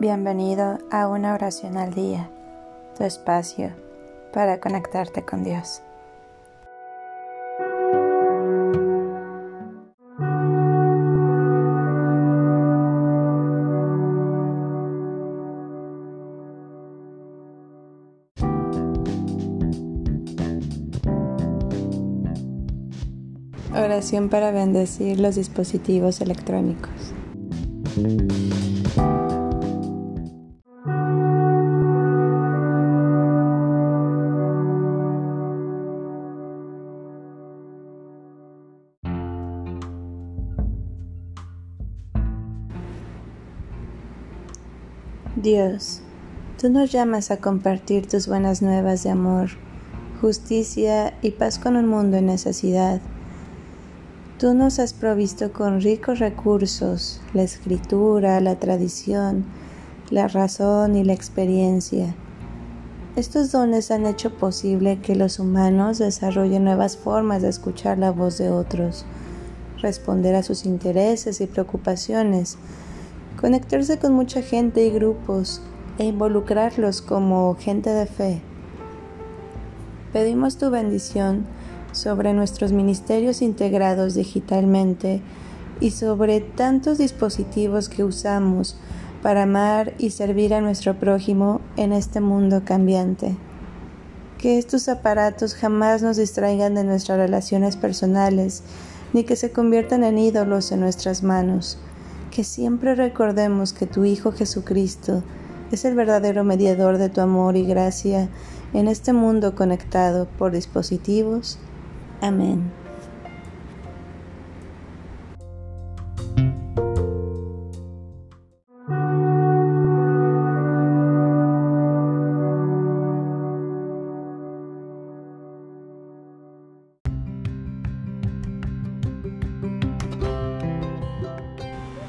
Bienvenido a una oración al día, tu espacio para conectarte con Dios. Oración para bendecir los dispositivos electrónicos. Dios, tú nos llamas a compartir tus buenas nuevas de amor, justicia y paz con un mundo en necesidad. Tú nos has provisto con ricos recursos, la escritura, la tradición, la razón y la experiencia. Estos dones han hecho posible que los humanos desarrollen nuevas formas de escuchar la voz de otros, responder a sus intereses y preocupaciones, conectarse con mucha gente y grupos e involucrarlos como gente de fe. Pedimos tu bendición sobre nuestros ministerios integrados digitalmente y sobre tantos dispositivos que usamos para amar y servir a nuestro prójimo en este mundo cambiante. Que estos aparatos jamás nos distraigan de nuestras relaciones personales, ni que se conviertan en ídolos en nuestras manos que siempre recordemos que tu Hijo Jesucristo es el verdadero mediador de tu amor y gracia en este mundo conectado por dispositivos. Amén.